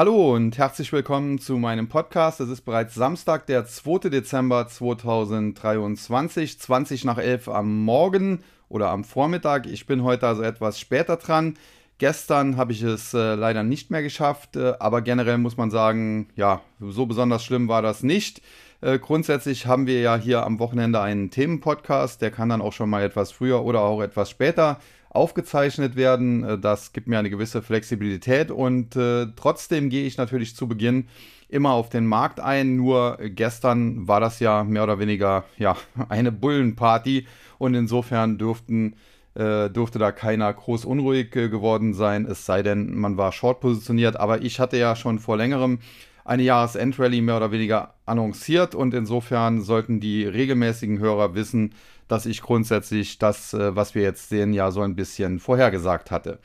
Hallo und herzlich willkommen zu meinem Podcast. Es ist bereits Samstag, der 2. Dezember 2023, 20 nach 11 am Morgen oder am Vormittag. Ich bin heute also etwas später dran. Gestern habe ich es äh, leider nicht mehr geschafft, äh, aber generell muss man sagen, ja, so besonders schlimm war das nicht. Äh, grundsätzlich haben wir ja hier am Wochenende einen Themenpodcast, der kann dann auch schon mal etwas früher oder auch etwas später aufgezeichnet werden. Äh, das gibt mir eine gewisse Flexibilität und äh, trotzdem gehe ich natürlich zu Beginn immer auf den Markt ein. Nur gestern war das ja mehr oder weniger ja, eine Bullenparty und insofern dürften äh, dürfte da keiner groß unruhig äh, geworden sein, es sei denn, man war short positioniert. Aber ich hatte ja schon vor längerem eine Jahresendrallye mehr oder weniger annonciert und insofern sollten die regelmäßigen Hörer wissen, dass ich grundsätzlich das, äh, was wir jetzt sehen, ja so ein bisschen vorhergesagt hatte.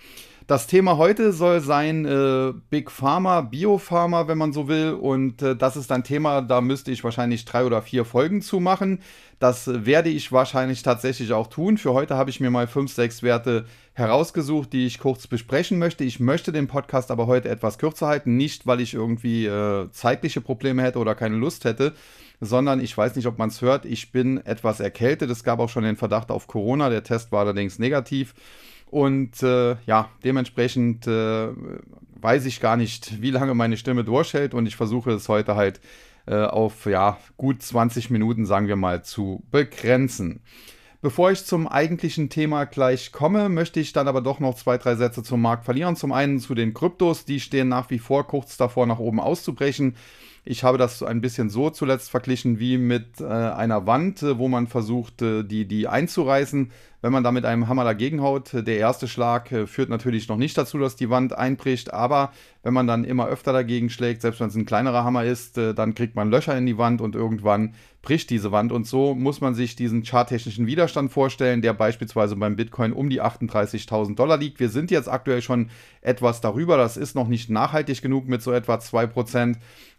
Das Thema heute soll sein äh, Big Pharma, Biopharma, wenn man so will. Und äh, das ist ein Thema, da müsste ich wahrscheinlich drei oder vier Folgen zu machen. Das werde ich wahrscheinlich tatsächlich auch tun. Für heute habe ich mir mal fünf, sechs Werte herausgesucht, die ich kurz besprechen möchte. Ich möchte den Podcast aber heute etwas kürzer halten. Nicht, weil ich irgendwie äh, zeitliche Probleme hätte oder keine Lust hätte, sondern ich weiß nicht, ob man es hört. Ich bin etwas erkältet. Es gab auch schon den Verdacht auf Corona. Der Test war allerdings negativ. Und äh, ja, dementsprechend äh, weiß ich gar nicht, wie lange meine Stimme durchhält. Und ich versuche es heute halt äh, auf ja, gut 20 Minuten, sagen wir mal, zu begrenzen. Bevor ich zum eigentlichen Thema gleich komme, möchte ich dann aber doch noch zwei, drei Sätze zum Markt verlieren. Zum einen zu den Kryptos, die stehen nach wie vor kurz davor, nach oben auszubrechen. Ich habe das ein bisschen so zuletzt verglichen wie mit äh, einer Wand, äh, wo man versucht, äh, die, die einzureißen. Wenn man da mit einem Hammer dagegen haut, äh, der erste Schlag führt natürlich noch nicht dazu, dass die Wand einbricht, aber wenn man dann immer öfter dagegen schlägt, selbst wenn es ein kleinerer Hammer ist, dann kriegt man Löcher in die Wand und irgendwann bricht diese Wand. Und so muss man sich diesen charttechnischen Widerstand vorstellen, der beispielsweise beim Bitcoin um die 38.000 Dollar liegt. Wir sind jetzt aktuell schon etwas darüber. Das ist noch nicht nachhaltig genug mit so etwa 2%.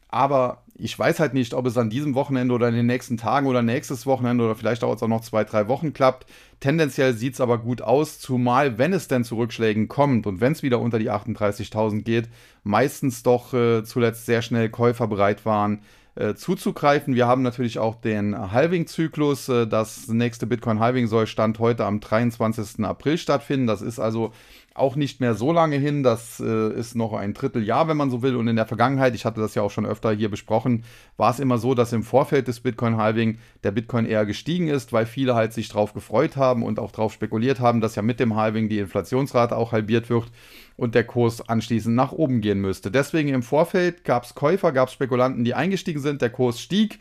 Aber ich weiß halt nicht, ob es an diesem Wochenende oder in den nächsten Tagen oder nächstes Wochenende oder vielleicht dauert es auch noch zwei, drei Wochen klappt. Tendenziell sieht es aber gut aus, zumal wenn es denn zu Rückschlägen kommt und wenn es wieder unter die 38.000 geht, meistens doch äh, zuletzt sehr schnell Käufer bereit waren, äh, zuzugreifen. Wir haben natürlich auch den Halving-Zyklus. Äh, das nächste Bitcoin-Halving soll Stand heute am 23. April stattfinden. Das ist also auch nicht mehr so lange hin. Das äh, ist noch ein Dritteljahr, wenn man so will. Und in der Vergangenheit, ich hatte das ja auch schon öfter hier besprochen, war es immer so, dass im Vorfeld des Bitcoin-Halving der Bitcoin eher gestiegen ist, weil viele halt sich darauf gefreut haben und auch darauf spekuliert haben, dass ja mit dem Halving die Inflationsrate auch halbiert wird und der Kurs anschließend nach oben gehen müsste. Deswegen im Vorfeld gab es Käufer, gab es Spekulanten, die eingestiegen sind, der Kurs stieg.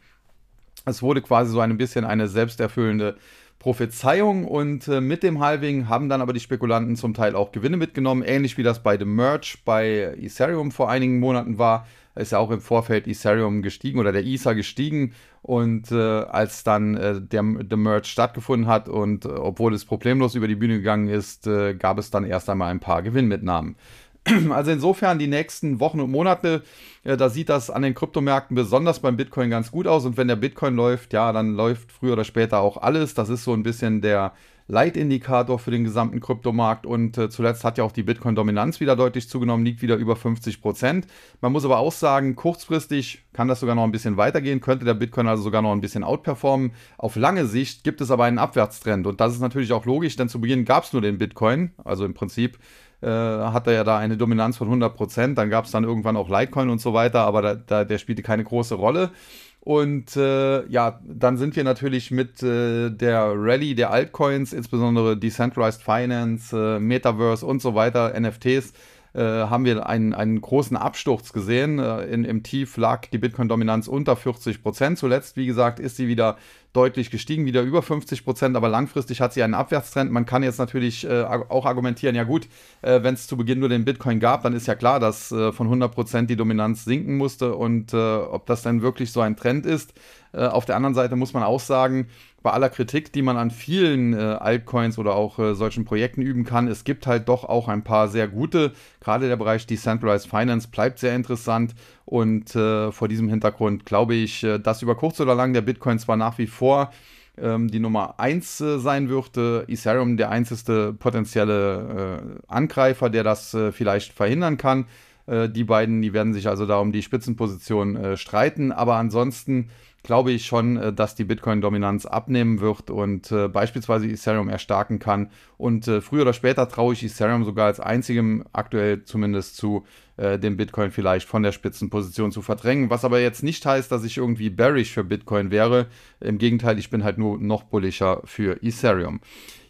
Es wurde quasi so ein bisschen eine selbsterfüllende Prophezeiung und äh, mit dem Halving haben dann aber die Spekulanten zum Teil auch Gewinne mitgenommen, ähnlich wie das bei dem Merge bei Ethereum vor einigen Monaten war. Ist ja auch im Vorfeld Ethereum gestiegen oder der Ether gestiegen und äh, als dann äh, der, der Merge stattgefunden hat und äh, obwohl es problemlos über die Bühne gegangen ist, äh, gab es dann erst einmal ein paar Gewinnmitnahmen. Also insofern die nächsten Wochen und Monate, äh, da sieht das an den Kryptomärkten besonders beim Bitcoin ganz gut aus. Und wenn der Bitcoin läuft, ja, dann läuft früher oder später auch alles. Das ist so ein bisschen der Leitindikator für den gesamten Kryptomarkt. Und äh, zuletzt hat ja auch die Bitcoin-Dominanz wieder deutlich zugenommen, liegt wieder über 50 Prozent. Man muss aber auch sagen, kurzfristig kann das sogar noch ein bisschen weitergehen, könnte der Bitcoin also sogar noch ein bisschen outperformen. Auf lange Sicht gibt es aber einen Abwärtstrend. Und das ist natürlich auch logisch, denn zu Beginn gab es nur den Bitcoin, also im Prinzip äh, hatte ja da eine Dominanz von 100%. Dann gab es dann irgendwann auch Litecoin und so weiter, aber da, da, der spielte keine große Rolle. Und äh, ja, dann sind wir natürlich mit äh, der Rallye der Altcoins, insbesondere Decentralized Finance, äh, Metaverse und so weiter, NFTs, äh, haben wir einen, einen großen Absturz gesehen. Äh, in, Im Tief lag die Bitcoin-Dominanz unter 40 Prozent. Zuletzt, wie gesagt, ist sie wieder deutlich gestiegen, wieder über 50 Prozent, aber langfristig hat sie einen Abwärtstrend. Man kann jetzt natürlich äh, auch argumentieren, ja gut, äh, wenn es zu Beginn nur den Bitcoin gab, dann ist ja klar, dass äh, von 100 Prozent die Dominanz sinken musste und äh, ob das dann wirklich so ein Trend ist. Äh, auf der anderen Seite muss man auch sagen, bei aller Kritik, die man an vielen äh, Altcoins oder auch äh, solchen Projekten üben kann, es gibt halt doch auch ein paar sehr gute. Gerade der Bereich Decentralized Finance bleibt sehr interessant und äh, vor diesem Hintergrund glaube ich, äh, dass über kurz oder lang der Bitcoin zwar nach wie vor ähm, die Nummer 1 äh, sein wird, Ethereum der einzige potenzielle Angreifer, der das vielleicht verhindern kann. Die beiden, die werden sich also da um die Spitzenposition streiten. Aber ansonsten glaube ich schon, äh, dass die Bitcoin-Dominanz abnehmen wird und äh, beispielsweise Ethereum erstarken kann. Und äh, früher oder später traue ich Ethereum sogar als einzigem aktuell zumindest zu, äh, den Bitcoin vielleicht von der Spitzenposition zu verdrängen. Was aber jetzt nicht heißt, dass ich irgendwie bearish für Bitcoin wäre. Im Gegenteil, ich bin halt nur noch bullischer für Ethereum.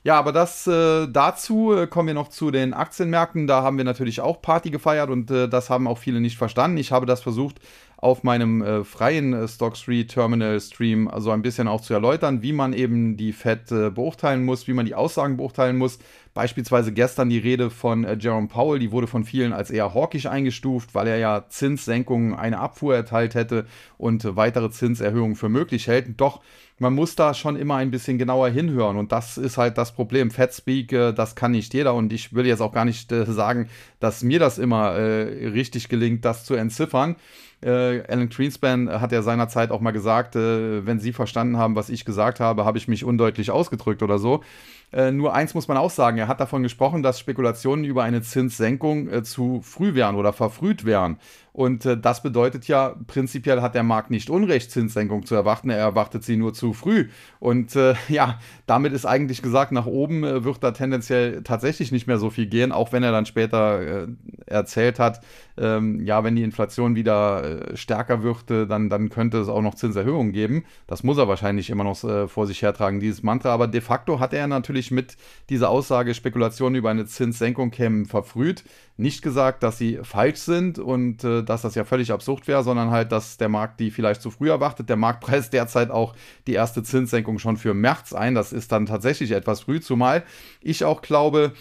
Ja, aber das äh, dazu äh, kommen wir noch zu den Aktienmärkten. Da haben wir natürlich auch Party gefeiert und äh, das haben auch viele nicht verstanden. Ich habe das versucht auf meinem äh, freien äh, Stock 3 Terminal Stream also ein bisschen auch zu erläutern, wie man eben die Fed äh, beurteilen muss, wie man die Aussagen beurteilen muss. Beispielsweise gestern die Rede von äh, Jerome Powell, die wurde von vielen als eher hawkisch eingestuft, weil er ja Zinssenkungen eine Abfuhr erteilt hätte und äh, weitere Zinserhöhungen für möglich hält. Doch man muss da schon immer ein bisschen genauer hinhören und das ist halt das Problem. Fat äh, das kann nicht jeder und ich will jetzt auch gar nicht sagen, dass mir das immer richtig gelingt, das zu entziffern. Alan Greenspan hat ja seinerzeit auch mal gesagt, wenn Sie verstanden haben, was ich gesagt habe, habe ich mich undeutlich ausgedrückt oder so. Äh, nur eins muss man auch sagen, er hat davon gesprochen, dass Spekulationen über eine Zinssenkung äh, zu früh wären oder verfrüht wären. Und äh, das bedeutet ja, prinzipiell hat der Markt nicht Unrecht, Zinssenkung zu erwarten, er erwartet sie nur zu früh. Und äh, ja, damit ist eigentlich gesagt, nach oben äh, wird da tendenziell tatsächlich nicht mehr so viel gehen, auch wenn er dann später äh, erzählt hat, ähm, ja, wenn die Inflation wieder äh, stärker wird, äh, dann, dann könnte es auch noch Zinserhöhungen geben. Das muss er wahrscheinlich immer noch vor sich hertragen, dieses Mantra. Aber de facto hat er natürlich mit dieser Aussage, Spekulationen über eine Zinssenkung kämen verfrüht, nicht gesagt, dass sie falsch sind und äh, dass das ja völlig absurd wäre, sondern halt, dass der Markt die vielleicht zu früh erwartet. Der Markt preist derzeit auch die erste Zinssenkung schon für März ein. Das ist dann tatsächlich etwas früh, zumal ich auch glaube,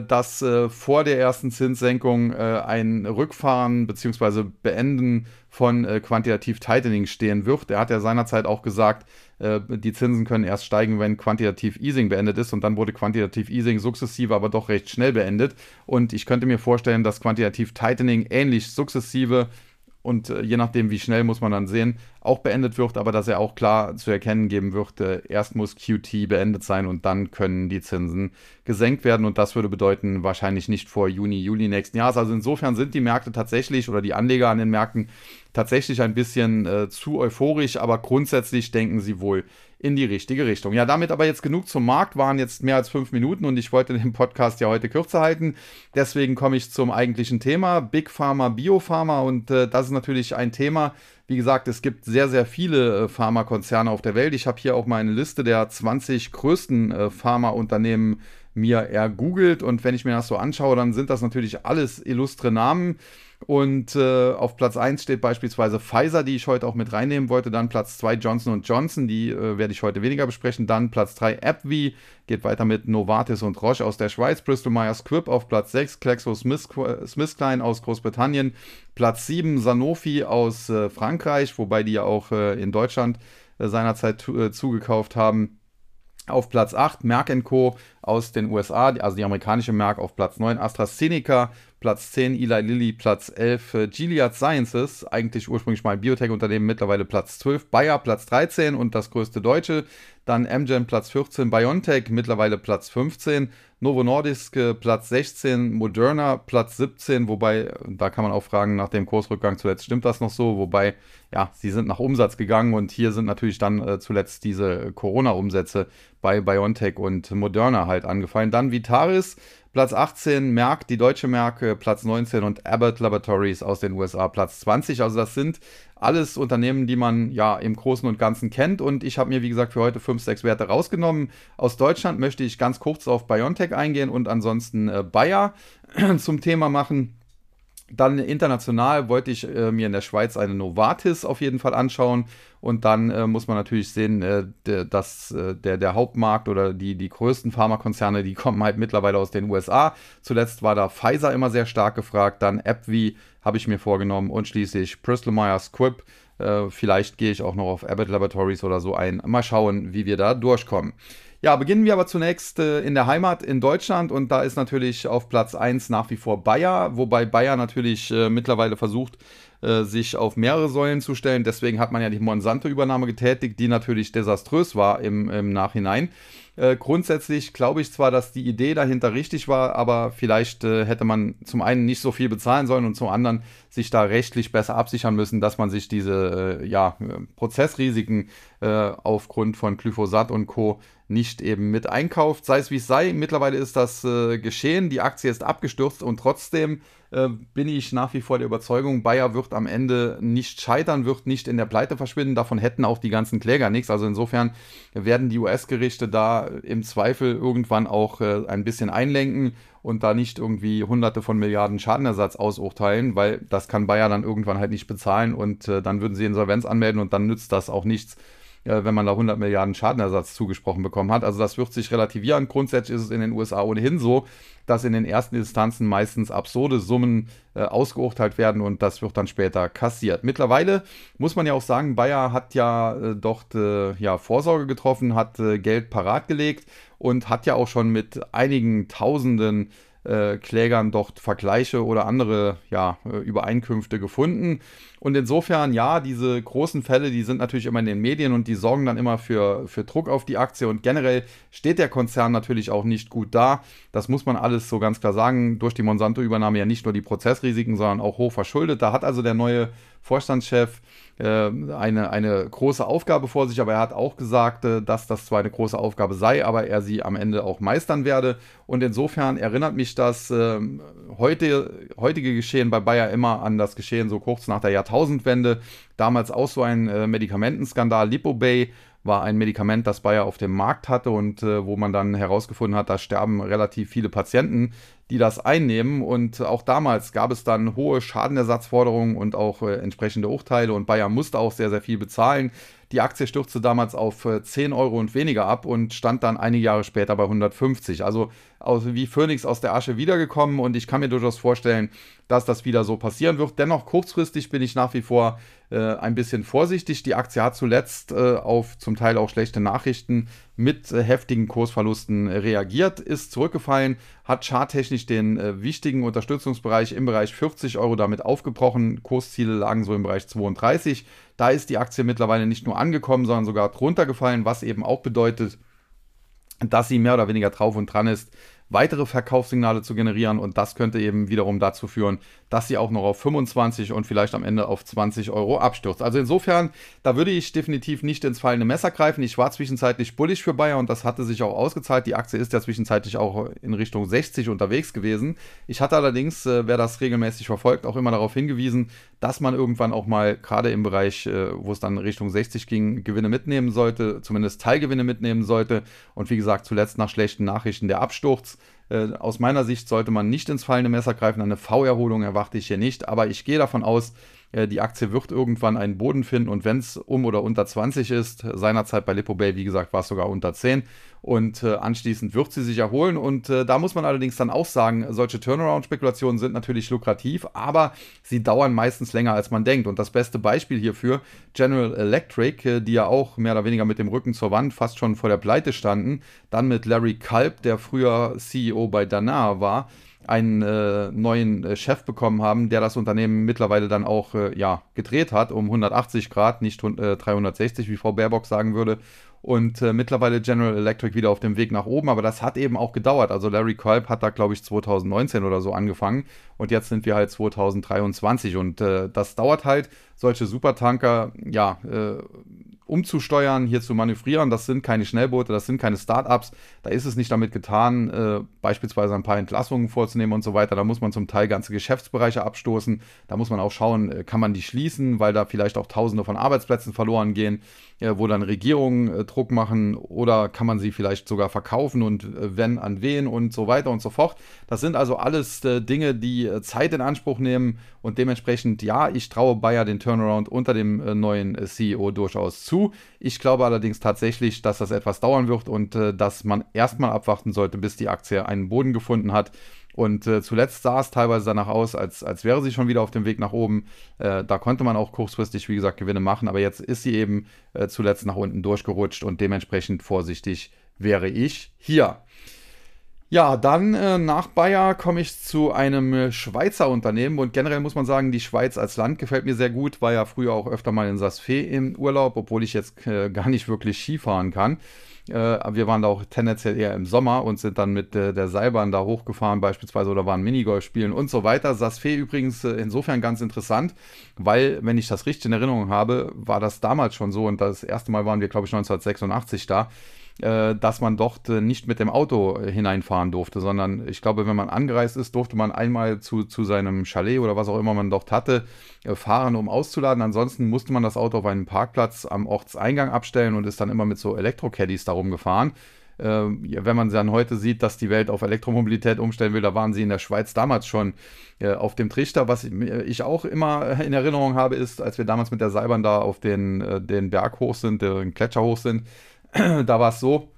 dass äh, vor der ersten Zinssenkung äh, ein Rückfahren bzw. Beenden von äh, quantitativ Tightening stehen wird. Er hat ja seinerzeit auch gesagt, äh, die Zinsen können erst steigen, wenn quantitativ Easing beendet ist und dann wurde quantitativ Easing sukzessive, aber doch recht schnell beendet. Und ich könnte mir vorstellen, dass quantitativ Tightening ähnlich sukzessive und äh, je nachdem, wie schnell muss man dann sehen, auch beendet wird, aber dass er auch klar zu erkennen geben wird, äh, erst muss QT beendet sein und dann können die Zinsen gesenkt werden und das würde bedeuten wahrscheinlich nicht vor Juni, Juli nächsten Jahres. Also insofern sind die Märkte tatsächlich oder die Anleger an den Märkten tatsächlich ein bisschen äh, zu euphorisch, aber grundsätzlich denken sie wohl in die richtige Richtung. Ja, damit aber jetzt genug zum Markt, waren jetzt mehr als fünf Minuten und ich wollte den Podcast ja heute kürzer halten. Deswegen komme ich zum eigentlichen Thema, Big Pharma, Biopharma und äh, das ist natürlich ein Thema, wie gesagt, es gibt sehr, sehr viele äh, Pharmakonzerne auf der Welt. Ich habe hier auch mal eine Liste der 20 größten äh, Pharmaunternehmen mir ergoogelt und wenn ich mir das so anschaue, dann sind das natürlich alles illustre Namen. Und äh, auf Platz 1 steht beispielsweise Pfizer, die ich heute auch mit reinnehmen wollte. Dann Platz 2 Johnson Johnson, die äh, werde ich heute weniger besprechen. Dann Platz 3 AbbVie, geht weiter mit Novartis und Roche aus der Schweiz. Bristol Myers Squibb auf Platz 6. GlaxoSmithKline aus Großbritannien. Platz 7 Sanofi aus äh, Frankreich, wobei die ja auch äh, in Deutschland äh, seinerzeit äh, zugekauft haben. Auf Platz 8 Merck Co. aus den USA, also die amerikanische Merck auf Platz 9, AstraZeneca Platz 10 Eli Lilly, Platz 11 äh, Gilead Sciences, eigentlich ursprünglich mal ein Biotech-Unternehmen, mittlerweile Platz 12, Bayer Platz 13 und das größte deutsche, dann Amgen Platz 14, BioNTech mittlerweile Platz 15, Novo Nordisk äh, Platz 16, Moderna Platz 17, wobei, da kann man auch fragen, nach dem Kursrückgang zuletzt stimmt das noch so, wobei, ja, sie sind nach Umsatz gegangen und hier sind natürlich dann äh, zuletzt diese Corona-Umsätze bei BioNTech und Moderna halt angefallen. Dann Vitaris Platz 18 Merck, die deutsche Merck, Platz 19 und Abbott Laboratories aus den USA Platz 20. Also das sind alles Unternehmen, die man ja im Großen und Ganzen kennt. Und ich habe mir, wie gesagt, für heute 5, 6 Werte rausgenommen. Aus Deutschland möchte ich ganz kurz auf BioNTech eingehen und ansonsten äh, Bayer zum Thema machen. Dann international wollte ich äh, mir in der Schweiz eine Novartis auf jeden Fall anschauen. Und dann äh, muss man natürlich sehen, äh, dass äh, der, der Hauptmarkt oder die, die größten Pharmakonzerne, die kommen halt mittlerweile aus den USA. Zuletzt war da Pfizer immer sehr stark gefragt, dann AbbVie habe ich mir vorgenommen und schließlich Bristol Myers Squibb. Äh, vielleicht gehe ich auch noch auf Abbott Laboratories oder so ein. Mal schauen, wie wir da durchkommen. Ja, beginnen wir aber zunächst äh, in der Heimat in Deutschland und da ist natürlich auf Platz 1 nach wie vor Bayer, wobei Bayer natürlich äh, mittlerweile versucht, äh, sich auf mehrere Säulen zu stellen. Deswegen hat man ja die Monsanto-Übernahme getätigt, die natürlich desaströs war im, im Nachhinein. Äh, grundsätzlich glaube ich zwar, dass die Idee dahinter richtig war, aber vielleicht äh, hätte man zum einen nicht so viel bezahlen sollen und zum anderen sich da rechtlich besser absichern müssen, dass man sich diese ja, Prozessrisiken aufgrund von Glyphosat und Co. nicht eben mit einkauft. Sei es wie es sei, mittlerweile ist das äh, geschehen, die Aktie ist abgestürzt und trotzdem äh, bin ich nach wie vor der Überzeugung, Bayer wird am Ende nicht scheitern, wird nicht in der Pleite verschwinden. Davon hätten auch die ganzen Kläger nichts. Also insofern werden die US-Gerichte da im Zweifel irgendwann auch äh, ein bisschen einlenken und da nicht irgendwie hunderte von Milliarden Schadenersatz ausurteilen, weil das kann Bayer dann irgendwann halt nicht bezahlen und äh, dann würden sie Insolvenz anmelden und dann nützt das auch nichts äh, wenn man da 100 Milliarden Schadenersatz zugesprochen bekommen hat. Also das wird sich relativieren. Grundsätzlich ist es in den USA ohnehin so, dass in den ersten Instanzen meistens absurde Summen äh, ausgeurteilt werden und das wird dann später kassiert. Mittlerweile muss man ja auch sagen, Bayer hat ja äh, dort äh, ja, Vorsorge getroffen, hat äh, Geld parat gelegt und hat ja auch schon mit einigen Tausenden äh, Klägern dort Vergleiche oder andere ja, äh, Übereinkünfte gefunden. Und insofern, ja, diese großen Fälle, die sind natürlich immer in den Medien und die sorgen dann immer für, für Druck auf die Aktie. Und generell steht der Konzern natürlich auch nicht gut da. Das muss man alles so ganz klar sagen. Durch die Monsanto-Übernahme ja nicht nur die Prozessrisiken, sondern auch hoch verschuldet. Da hat also der neue Vorstandschef eine, eine große Aufgabe vor sich, aber er hat auch gesagt, äh, dass das zwar eine große Aufgabe sei, aber er sie am Ende auch meistern werde. Und insofern erinnert mich das äh, heute, heutige Geschehen bei Bayer immer an das Geschehen so kurz nach der Jahrtausendwende. Damals auch so ein äh, Medikamentenskandal, Lipobay war ein Medikament, das Bayer auf dem Markt hatte und äh, wo man dann herausgefunden hat, da sterben relativ viele Patienten, die das einnehmen. Und auch damals gab es dann hohe Schadenersatzforderungen und auch äh, entsprechende Urteile und Bayer musste auch sehr, sehr viel bezahlen. Die Aktie stürzte damals auf 10 äh, Euro und weniger ab und stand dann einige Jahre später bei 150. Also wie Phoenix aus der Asche wiedergekommen und ich kann mir durchaus vorstellen, dass das wieder so passieren wird. Dennoch kurzfristig bin ich nach wie vor äh, ein bisschen vorsichtig. Die Aktie hat zuletzt äh, auf zum Teil auch schlechte Nachrichten mit äh, heftigen Kursverlusten reagiert, ist zurückgefallen, hat charttechnisch den äh, wichtigen Unterstützungsbereich im Bereich 40 Euro damit aufgebrochen. Kursziele lagen so im Bereich 32. Da ist die Aktie mittlerweile nicht nur angekommen, sondern sogar drunter gefallen, was eben auch bedeutet, dass sie mehr oder weniger drauf und dran ist, weitere Verkaufssignale zu generieren und das könnte eben wiederum dazu führen, dass sie auch noch auf 25 und vielleicht am Ende auf 20 Euro abstürzt. Also insofern, da würde ich definitiv nicht ins fallende Messer greifen. Ich war zwischenzeitlich bullig für Bayer und das hatte sich auch ausgezahlt. Die Aktie ist ja zwischenzeitlich auch in Richtung 60 unterwegs gewesen. Ich hatte allerdings, äh, wer das regelmäßig verfolgt, auch immer darauf hingewiesen, dass man irgendwann auch mal gerade im Bereich, äh, wo es dann Richtung 60 ging, Gewinne mitnehmen sollte, zumindest Teilgewinne mitnehmen sollte. Und wie gesagt, zuletzt nach schlechten Nachrichten der Absturz. Äh, aus meiner Sicht sollte man nicht ins fallende Messer greifen. Eine V-Erholung erwarte ich hier nicht, aber ich gehe davon aus, äh, die Aktie wird irgendwann einen Boden finden und wenn es um oder unter 20 ist, seinerzeit bei Lipo Bay, wie gesagt, war es sogar unter 10 und äh, anschließend wird sie sich erholen und äh, da muss man allerdings dann auch sagen, solche Turnaround-Spekulationen sind natürlich lukrativ, aber sie dauern meistens länger als man denkt. Und das beste Beispiel hierfür, General Electric, die ja auch mehr oder weniger mit dem Rücken zur Wand fast schon vor der Pleite standen, dann mit Larry Culp, der früher CEO bei Danaher war, einen äh, neuen äh, Chef bekommen haben, der das Unternehmen mittlerweile dann auch äh, ja, gedreht hat, um 180 Grad, nicht 360, äh, wie Frau Baerbock sagen würde. Und äh, mittlerweile General Electric wieder auf dem Weg nach oben, aber das hat eben auch gedauert. Also Larry Kolb hat da, glaube ich, 2019 oder so angefangen. Und jetzt sind wir halt 2023 und das dauert halt, solche Supertanker, ja, äh, umzusteuern, hier zu manövrieren. Das sind keine Schnellboote, das sind keine Startups. Da ist es nicht damit getan, äh, beispielsweise ein paar Entlassungen vorzunehmen und so weiter. Da muss man zum Teil ganze Geschäftsbereiche abstoßen. Da muss man auch schauen, äh, kann man die schließen, weil da vielleicht auch Tausende von Arbeitsplätzen verloren gehen, äh, wo dann Regierungen äh, Druck machen oder kann man sie vielleicht sogar verkaufen und äh, wenn an wen und so weiter und so fort. Das sind also alles äh, Dinge, die Zeit in Anspruch nehmen und dementsprechend, ja, ich traue Bayer den Turnaround unter dem neuen CEO durchaus zu. Ich glaube allerdings tatsächlich, dass das etwas dauern wird und äh, dass man erstmal abwarten sollte, bis die Aktie einen Boden gefunden hat. Und äh, zuletzt sah es teilweise danach aus, als, als wäre sie schon wieder auf dem Weg nach oben. Äh, da konnte man auch kurzfristig, wie gesagt, Gewinne machen, aber jetzt ist sie eben äh, zuletzt nach unten durchgerutscht und dementsprechend vorsichtig wäre ich hier. Ja, dann äh, nach Bayer komme ich zu einem äh, Schweizer Unternehmen und generell muss man sagen, die Schweiz als Land gefällt mir sehr gut. War ja früher auch öfter mal in Saas-Fee im Urlaub, obwohl ich jetzt äh, gar nicht wirklich Skifahren kann. Äh, wir waren da auch tendenziell eher im Sommer und sind dann mit äh, der Seilbahn da hochgefahren beispielsweise oder waren Minigolf spielen und so weiter. Saas-Fee übrigens äh, insofern ganz interessant, weil, wenn ich das richtig in Erinnerung habe, war das damals schon so und das erste Mal waren wir, glaube ich, 1986 da dass man dort äh, nicht mit dem Auto äh, hineinfahren durfte, sondern ich glaube, wenn man angereist ist, durfte man einmal zu, zu seinem Chalet oder was auch immer man dort hatte, fahren, um auszuladen. Ansonsten musste man das Auto auf einem Parkplatz am Ortseingang abstellen und ist dann immer mit so Elektro-Caddies darum gefahren. wenn man dann heute sieht, dass die Welt auf Elektromobilität umstellen will, da waren sie in der Schweiz damals schon auf dem Trichter. Was ich auch immer in Erinnerung habe, ist, als wir damals mit der Seilbahn da auf den, den Berg hoch sind, den Gletscher hoch sind, da war es so,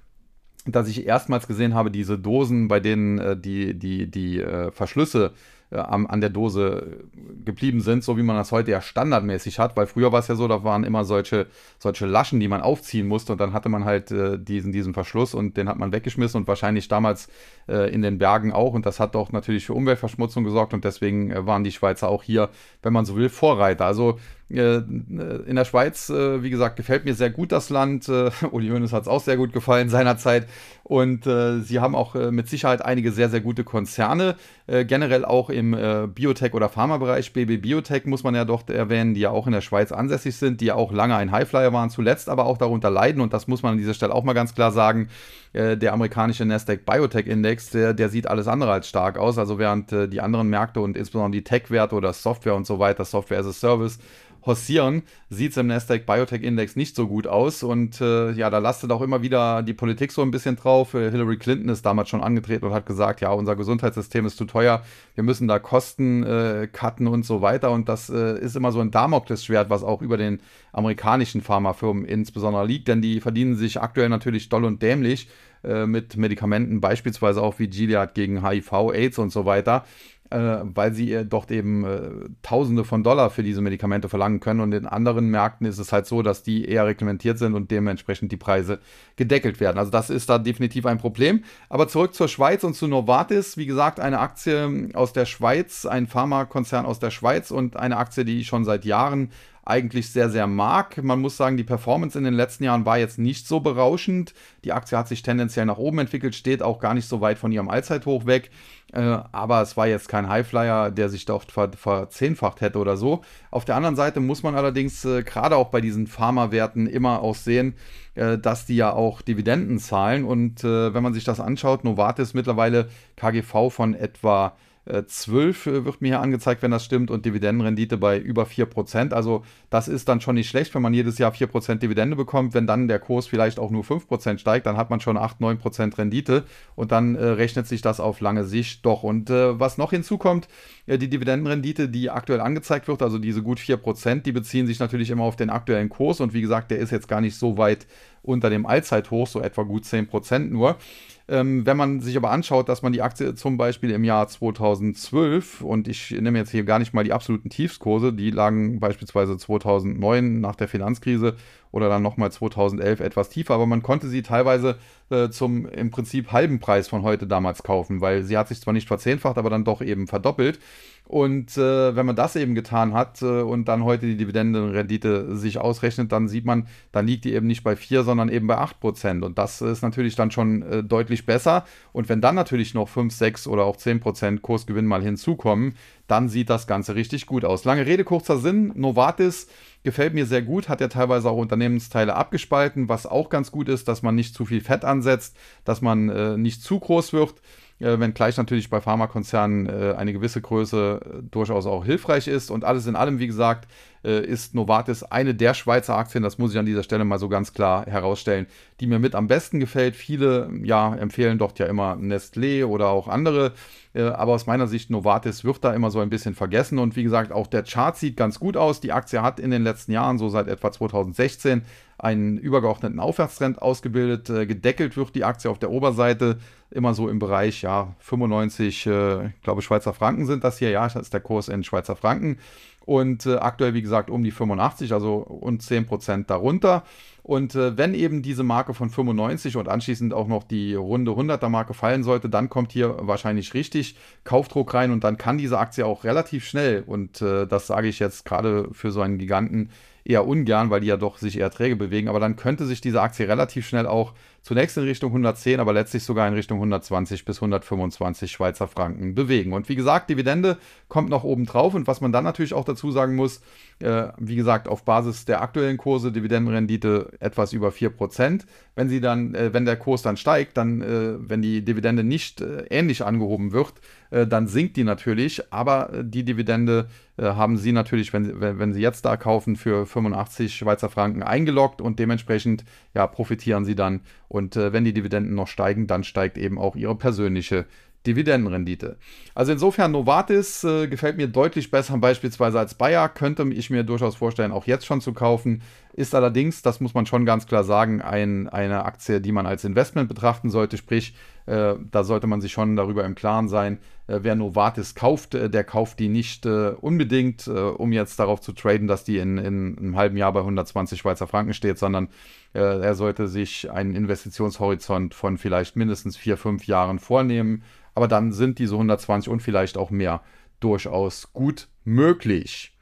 dass ich erstmals gesehen habe, diese Dosen, bei denen äh, die, die, die äh, Verschlüsse äh, an der Dose geblieben sind, so wie man das heute ja standardmäßig hat, weil früher war es ja so, da waren immer solche, solche Laschen, die man aufziehen musste und dann hatte man halt äh, diesen, diesen Verschluss und den hat man weggeschmissen und wahrscheinlich damals äh, in den Bergen auch und das hat doch natürlich für Umweltverschmutzung gesorgt und deswegen äh, waren die Schweizer auch hier, wenn man so will, Vorreiter. Also äh, in der Schweiz, äh, wie gesagt, gefällt mir sehr gut das Land. Äh, Uli Hoeneß hat es auch sehr gut gefallen seinerzeit. Und äh, sie haben auch äh, mit Sicherheit einige sehr, sehr gute Konzerne. Äh, generell auch im Biotech- oder Pharmabereich. BB Biotech muss man ja doch erwähnen, die ja auch in der Schweiz ansässig sind, die ja auch lange ein Highflyer waren, zuletzt aber auch darunter leiden. Und das muss man an dieser Stelle auch mal ganz klar sagen. der amerikanische Nasdaq Biotech Index, der, der sieht alles andere als stark aus. Also während die anderen Märkte und insbesondere die Tech-Werte oder Software und so weiter, Software as a Service, hossieren, sieht es im Nasdaq Biotech Index nicht so gut aus. Und äh, ja, da lastet auch immer wieder die Politik so ein bisschen drauf. Äh, Hillary Clinton ist damals schon angetreten und hat gesagt, ja, unser Gesundheitssystem ist zu teuer, wir müssen da Kosten äh, cutten und so weiter. Und das äh, ist immer so ein Damoklesschwert, was auch über den amerikanischen Pharmafirmen insbesondere liegt, denn die verdienen sich aktuell natürlich doll und dämlich äh, mit Medikamenten, beispielsweise auch wie Gilead gegen HIV, AIDS und so weiter äh, weil sie äh, dort eben äh, Tausende von Dollar für diese Medikamente verlangen können. Und in anderen Märkten ist es halt so, dass die eher reglementiert sind und dementsprechend die Preise gedeckelt werden. Also das ist da definitiv ein Problem. Aber zurück zur Schweiz und zu Novartis. Wie gesagt, eine Aktie aus der Schweiz, ein Pharmakonzern aus der Schweiz und eine Aktie, die schon seit Jahren eigentlich sehr, sehr mag. Man muss sagen, die Performance in den letzten Jahren war jetzt nicht so berauschend. Die Aktie hat sich tendenziell nach oben entwickelt, steht auch gar nicht so weit von ihrem Allzeithoch weg. Äh, aber es war jetzt kein Highflyer, der sich dort ver verzehnfacht hätte oder so. Auf der anderen Seite muss man allerdings äh, gerade auch bei diesen Pharmawerten immer auch sehen, äh, dass die ja auch Dividenden zahlen. Und äh, wenn man sich das anschaut, Novartis mittlerweile KGV von etwa 12 äh, wird mir hier angezeigt, wenn das stimmt, und Dividendenrendite bei über 4%. Also das ist dann schon nicht schlecht, wenn man jedes Jahr 4% Dividende bekommt. Wenn dann der Kurs vielleicht auch nur 5% steigt, dann hat man schon 8, 9% Rendite und dann äh, rechnet sich das auf lange Sicht doch. Und äh, was noch hinzukommt, äh, die Dividendenrendite, die aktuell angezeigt wird, also diese gut 4%, die beziehen sich natürlich immer auf den aktuellen Kurs und wie gesagt, der ist jetzt gar nicht so weit unter dem Allzeithoch, so etwa gut 10% nur. Ähm, wenn man sich aber anschaut, dass man die Aktie zum Beispiel im Jahr 2012 und ich nehme jetzt hier gar nicht mal die absoluten Tiefskurse, die lagen beispielsweise 2009 nach der Finanzkrise oder dann nochmal 2011 etwas tiefer, aber man konnte sie teilweise äh, zum im Prinzip halben Preis von heute damals kaufen, weil sie hat sich zwar nicht verzehnfacht, aber dann doch eben verdoppelt. Und äh, wenn man das eben getan hat äh, und dann heute die Dividendenrendite sich ausrechnet, dann sieht man, dann liegt die eben nicht bei 4, sondern eben bei 8 Prozent. Und das ist natürlich dann schon äh, deutlich besser. Und wenn dann natürlich noch 5, 6 oder auch 10 Prozent Kursgewinn mal hinzukommen, dann sieht das Ganze richtig gut aus. Lange Rede, kurzer Sinn. Novartis gefällt mir sehr gut, hat ja teilweise auch Unternehmensteile abgespalten, was auch ganz gut ist, dass man nicht zu viel Fett ansetzt, dass man äh, nicht zu groß wird äh, wenngleich natürlich bei Pharmakonzernen äh, eine gewisse Größe äh, durchaus auch hilfreich ist. Und alles in allem, wie gesagt, äh, ist Novartis eine der Schweizer Aktien, das muss ich an dieser Stelle mal so ganz klar herausstellen, die mir mit am besten gefällt. Viele ja, empfehlen dort ja immer Nestlé oder auch andere. Äh, aber aus meiner Sicht, Novartis wird da immer so ein bisschen vergessen. Und wie gesagt, auch der Chart sieht ganz gut aus. Die Aktie hat in den letzten Jahren, so seit etwa 2016, einen übergeordneten Aufwärtstrend ausgebildet. Äh, gedeckelt wird die Aktie auf der Oberseite immer so im Bereich, ja, 95, äh, ich glaube, Schweizer Franken sind das hier. Ja, das ist der Kurs in Schweizer Franken. und äh, aktuell, wie gesagt, um die 85, also und 10% darunter. Und äh, wenn eben diese Marke von 95 und anschließend auch noch die runde 100er Marke fallen sollte, dann kommt hier wahrscheinlich richtig Kaufdruck rein und dann kann diese Aktie auch relativ schnell, und äh, das sage ich jetzt gerade für so einen Giganten, eher ungern, weil die ja doch sich eher träge bewegen. Aber dann könnte sich diese Aktie relativ schnell auch zunächst in Richtung 110, aber letztlich sogar in Richtung 120 bis 125 Schweizer Franken bewegen. Und wie gesagt, Dividende kommt noch oben drauf. Und was man dann natürlich auch dazu sagen muss, äh, wie gesagt, auf Basis der aktuellen Kurse, Dividendenrendite etwas über 4%. Wenn sie dann, äh, wenn der Kurs dann steigt, dann, äh, wenn die Dividende nicht äh, ähnlich angehoben wird, äh, dann sinkt die natürlich. Aber äh, die Dividende haben sie natürlich, wenn, wenn, wenn sie jetzt da kaufen, für 85 Schweizer Franken eingeloggt und dementsprechend ja, profitieren sie dann und wenn die Dividenden noch steigen, dann steigt eben auch ihre persönliche Dividendenrendite. Also insofern Novartis äh, gefällt mir deutlich besser beispielsweise als Bayer, könnte ich mir durchaus vorstellen, auch jetzt schon zu kaufen. Ist allerdings, das muss man schon ganz klar sagen, ein, eine Aktie, die man als Investment betrachten sollte. Sprich, äh, da sollte man sich schon darüber im Klaren sein, äh, wer Novartis kauft, äh, der kauft die nicht äh, unbedingt, äh, um jetzt darauf zu traden, dass die in, in einem halben Jahr bei 120 Schweizer Franken steht, sondern er sollte sich einen Investitionshorizont von vielleicht mindestens vier, fünf Jahren vornehmen aber dann sind diese 120 und vielleicht auch mehr durchaus gut möglich.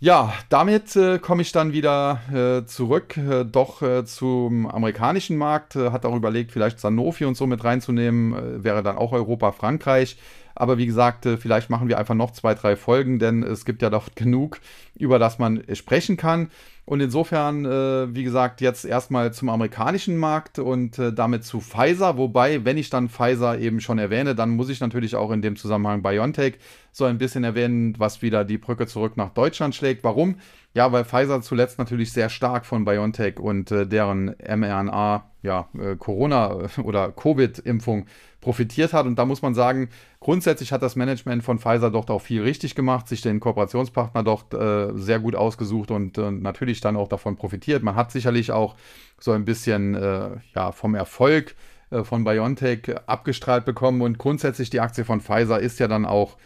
Ja, damit äh, komme ich dann wieder äh, zurück, äh, doch äh, zum amerikanischen Markt. Äh, hat auch überlegt, vielleicht Sanofi und so mit reinzunehmen. Äh, wäre dann auch Europa, Frankreich. Aber wie gesagt, vielleicht machen wir einfach noch zwei, drei Folgen, denn es gibt ja doch genug, über das man sprechen kann. Und insofern, äh, wie gesagt, jetzt erstmal zum amerikanischen Markt und äh, damit zu Pfizer. Wobei, wenn ich dann Pfizer eben schon erwähne, dann muss ich natürlich auch in dem Zusammenhang BioNTech so ein bisschen erwähnen, was wieder die Brücke zurück nach Deutschland schlägt. Warum? Ja, weil Pfizer zuletzt natürlich sehr stark von BioNTech und äh, deren mRNA, ja, äh, Corona- oder Covid-Impfung profitiert hat. Und da muss man sagen, grundsätzlich hat das Management von Pfizer doch auch viel richtig gemacht, sich den Kooperationspartner doch äh, sehr gut ausgesucht und äh, natürlich dann auch davon profitiert. Man hat sicherlich auch so ein bisschen äh, ja, vom Erfolg äh, von BioNTech abgestrahlt bekommen und grundsätzlich die Aktie von Pfizer ist ja dann auch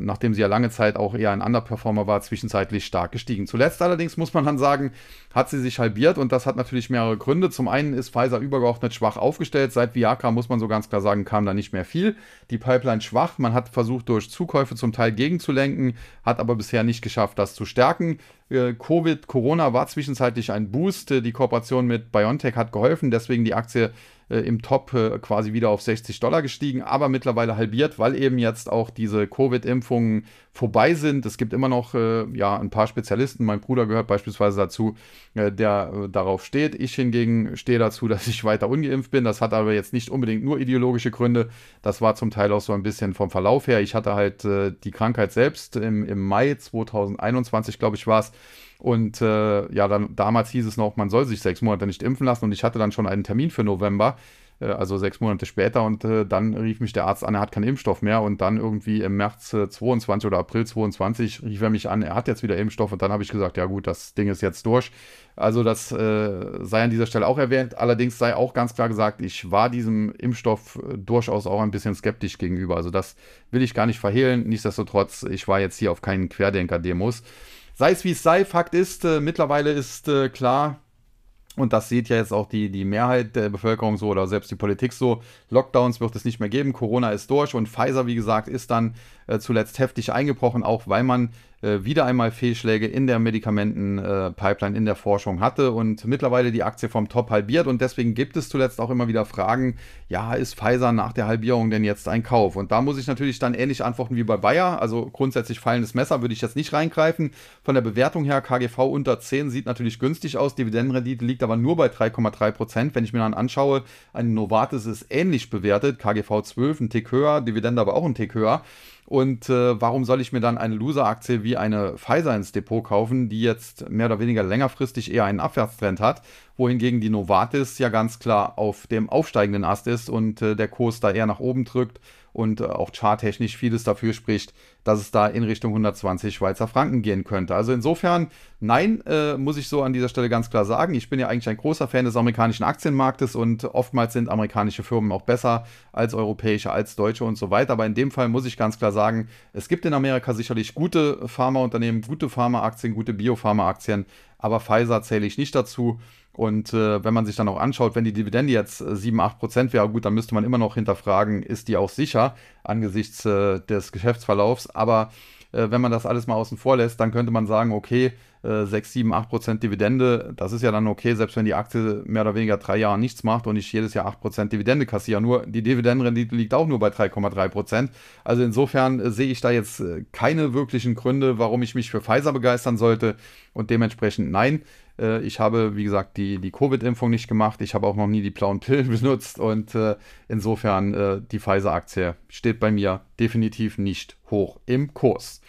nachdem sie ja lange Zeit auch eher ein Underperformer war, zwischenzeitlich stark gestiegen. Zuletzt allerdings muss man dann sagen, hat sie sich halbiert und das hat natürlich mehrere Gründe. Zum einen ist Pfizer übergeordnet schwach aufgestellt. Seit Viagra muss man so ganz klar sagen, kam da nicht mehr viel. Die Pipeline schwach. Man hat versucht, durch Zukäufe zum Teil gegenzulenken, hat aber bisher nicht geschafft, das zu stärken. Äh, Covid, Corona war zwischenzeitlich ein Boost. Die Kooperation mit BioNTech hat geholfen, deswegen die Aktie äh, im Top äh, quasi wieder auf 60 Dollar gestiegen, aber mittlerweile halbiert, weil eben jetzt auch diese Covid-Impfungen vorbei sind. Es gibt immer noch äh, ja, ein paar Spezialisten, mein Bruder gehört beispielsweise dazu, äh, der äh, darauf steht. Ich hingegen stehe dazu, dass ich weiter ungeimpft bin. Das hat aber jetzt nicht unbedingt nur ideologische Gründe. Das war zum Teil auch so ein bisschen vom Verlauf her. Ich hatte halt äh, die Krankheit selbst im, im Mai 2021, glaube ich, war es und äh, ja, dann damals hieß es noch, man soll sich sechs Monate nicht impfen lassen. Und ich hatte dann schon einen Termin für November, also sechs Monate später. Und äh, dann rief mich der Arzt an, er hat keinen Impfstoff mehr. Und dann irgendwie im März 22 äh, oder April 22 rief er mich an, er hat jetzt wieder Impfstoff. Und dann habe ich gesagt, ja gut, das Ding ist jetzt durch. Also das äh, sei an dieser Stelle auch erwähnt. Allerdings sei auch ganz klar gesagt, ich war diesem Impfstoff äh, durchaus auch ein bisschen skeptisch gegenüber. Also das will ich gar nicht verhehlen. Nichtsdestotrotz, ich war jetzt hier auf keinen Querdenker-Demos. Sei es wie es sei, Fakt ist, äh, mittlerweile ist äh, klar, und das sieht ja jetzt auch die, die Mehrheit der Bevölkerung so oder selbst die Politik so. Lockdowns wird es nicht mehr geben. Corona ist durch und Pfizer, wie gesagt, ist dann äh, zuletzt heftig eingebrochen, auch weil man wieder einmal Fehlschläge in der Medikamentenpipeline, äh, in der Forschung hatte und mittlerweile die Aktie vom Top halbiert und deswegen gibt es zuletzt auch immer wieder Fragen, ja, ist Pfizer nach der Halbierung denn jetzt ein Kauf? Und da muss ich natürlich dann ähnlich antworten wie bei Bayer, also grundsätzlich fallendes Messer würde ich jetzt nicht reingreifen. Von der Bewertung her, KGV unter 10 sieht natürlich günstig aus, Dividendenrendite liegt aber nur bei 3,3 Prozent. Wenn ich mir dann anschaue, ein Novartis ist ähnlich bewertet, KGV 12, ein Tick höher, Dividende aber auch ein Tick höher. Und äh, warum soll ich mir dann eine Loser-Aktie wie eine Pfizer ins Depot kaufen, die jetzt mehr oder weniger längerfristig eher einen Abwärtstrend hat, wohingegen die Novartis ja ganz klar auf dem aufsteigenden Ast ist und äh, der Kurs da eher nach oben drückt und äh, auch charttechnisch vieles dafür spricht, dass es da in Richtung 120 Schweizer Franken gehen könnte. Also insofern, nein, äh, muss ich so an dieser Stelle ganz klar sagen. Ich bin ja eigentlich ein großer Fan des amerikanischen Aktienmarktes und oftmals sind amerikanische Firmen auch besser als europäische, als deutsche und so weiter. Aber in dem Fall muss ich ganz klar sagen, es gibt in Amerika sicherlich gute Pharmaunternehmen, gute Pharmaaktien, gute Biopharmaaktien, aber Pfizer zähle ich nicht dazu. Und äh, wenn man sich dann auch anschaut, wenn die Dividende jetzt 7, äh, 8 Prozent wäre, gut, dann müsste man immer noch hinterfragen, ist die auch sicher angesichts äh, des Geschäftsverlaufs. Aber äh, wenn man das alles mal außen vor lässt, dann könnte man sagen, okay, äh, 6, 7, 8 Prozent Dividende, das ist ja dann okay, selbst wenn die Aktie mehr oder weniger drei Jahre nichts macht und ich jedes Jahr 8 Prozent Dividende kassiere. Nur die Dividendenrendite liegt auch nur bei 3,3 Prozent. Also insofern äh, sehe ich da jetzt äh, keine wirklichen Gründe, warum ich mich für Pfizer begeistern sollte. Und dementsprechend nein. Äh, ich habe, wie gesagt, die, die Covid-Impfung nicht gemacht. Ich habe auch noch nie die blauen Pillen benutzt. Und äh, insofern, äh, die Pfizer-Aktie steht bei mir definitiv nicht hoch im Kurs.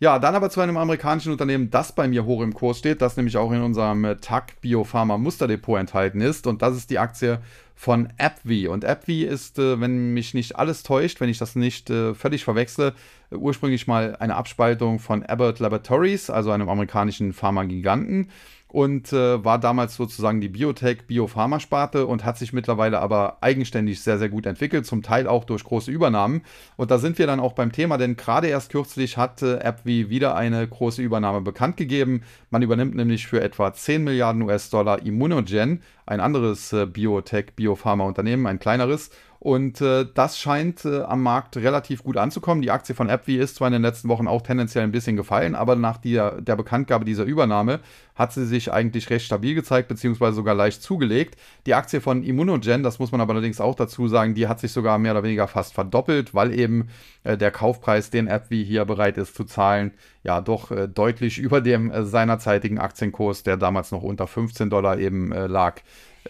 Ja, dann aber zu einem amerikanischen Unternehmen, das bei mir hoch im Kurs steht, das nämlich auch in unserem äh, TAC Biopharma Musterdepot enthalten ist. Und das ist die Aktie von AbbVie. Und AbbVie ist, äh, wenn mich nicht alles täuscht, wenn ich das nicht äh, völlig verwechsle, ursprünglich mal eine Abspaltung von Abbott Laboratories, also einem amerikanischen Pharmagiganten und äh, war damals sozusagen die Biotech, Biopharma-Sparte und hat sich mittlerweile aber eigenständig sehr, sehr gut entwickelt, zum Teil auch durch große Übernahmen. Und da sind wir dann auch beim Thema, denn gerade erst kürzlich hat äh, AbbVie wieder eine große Übernahme bekannt gegeben. Man übernimmt nämlich für etwa 10 Milliarden US-Dollar Immunogen, ein anderes äh, Biotech, Biopharma-Unternehmen, ein kleineres. Und äh, das scheint äh, am Markt relativ gut anzukommen. Die Aktie von AbbVie ist zwar in den letzten Wochen auch tendenziell ein bisschen gefallen, aber nach der, der Bekanntgabe dieser Übernahme hat sie sich eigentlich recht stabil gezeigt, beziehungsweise sogar leicht zugelegt. Die Aktie von Immunogen, das muss man aber allerdings auch dazu sagen, die hat sich sogar mehr oder weniger fast verdoppelt, weil eben äh, der Kaufpreis, den AbbVie hier bereit ist zu zahlen, ja doch äh, deutlich über dem äh, seinerzeitigen Aktienkurs, der damals noch unter 15 Dollar eben äh, lag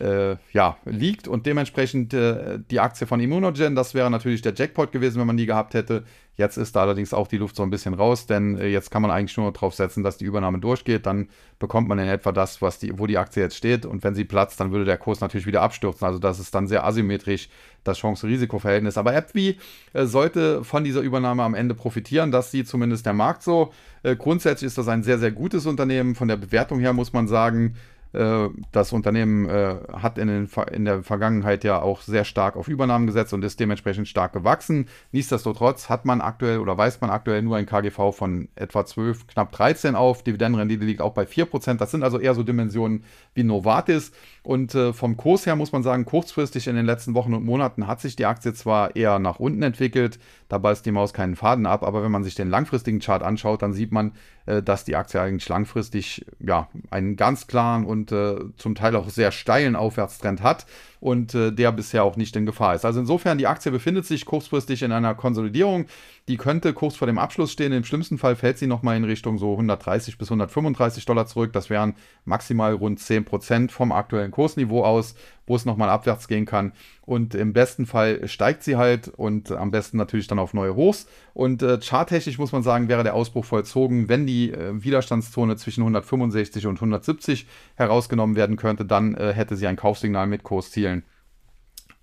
äh, ja, liegt und dementsprechend äh, die Aktie von Immunogen, das wäre natürlich der Jackpot gewesen, wenn man die gehabt hätte. Jetzt ist da allerdings auch die Luft so ein bisschen raus, denn äh, jetzt kann man eigentlich nur darauf setzen, dass die Übernahme durchgeht. Dann bekommt man in etwa das, was die, wo die Aktie jetzt steht. Und wenn sie platzt, dann würde der Kurs natürlich wieder abstürzen. Also das ist dann sehr asymmetrisch, das Chance-Risiko-Verhältnis. Aber AppWi äh, sollte von dieser Übernahme am Ende profitieren. Das sieht zumindest der Markt so. Äh, grundsätzlich ist das ein sehr, sehr gutes Unternehmen. Von der Bewertung her muss man sagen, das Unternehmen äh, hat in, den, in, der Vergangenheit ja auch sehr stark auf Übernahmen gesetzt und ist dementsprechend stark gewachsen. Nichtsdestotrotz hat man aktuell oder weiß man aktuell nur ein KGV von etwa 12, knapp 13 auf. Dividendenrendite liegt auch bei 4%. Das sind also eher so Dimensionen wie Novartis. Und äh, vom Kurs her muss man sagen, kurzfristig in den letzten Wochen und Monaten hat sich die Aktie zwar eher nach unten entwickelt, da beißt die Maus keinen Faden ab, aber wenn man sich den langfristigen Chart anschaut, dann sieht man, äh, dass die Aktie eigentlich langfristig ja, einen ganz klaren und äh, zum Teil auch sehr steilen Aufwärtstrend hat und äh, der bisher auch nicht in Gefahr ist. Also insofern, die Aktie befindet sich kurzfristig in einer Konsolidierung. Die könnte kurz vor dem Abschluss stehen. Im schlimmsten Fall fällt sie nochmal in Richtung so 130 bis 135 Dollar zurück. Das wären maximal rund 10 Prozent vom aktuellen Kursniveau aus, wo es nochmal abwärts gehen kann. Und im besten Fall steigt sie halt und am besten natürlich dann auf neue Hochs. Und äh, charttechnisch muss man sagen, wäre der Ausbruch vollzogen, wenn die äh, Widerstandszone zwischen 165 und 170 herausgenommen werden könnte, dann äh, hätte sie ein Kaufsignal mit Kurszielen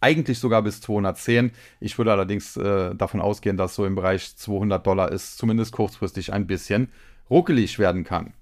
eigentlich sogar bis 210. Ich würde allerdings äh, davon ausgehen, dass so im Bereich 200 Dollar es zumindest kurzfristig ein bisschen ruckelig werden kann.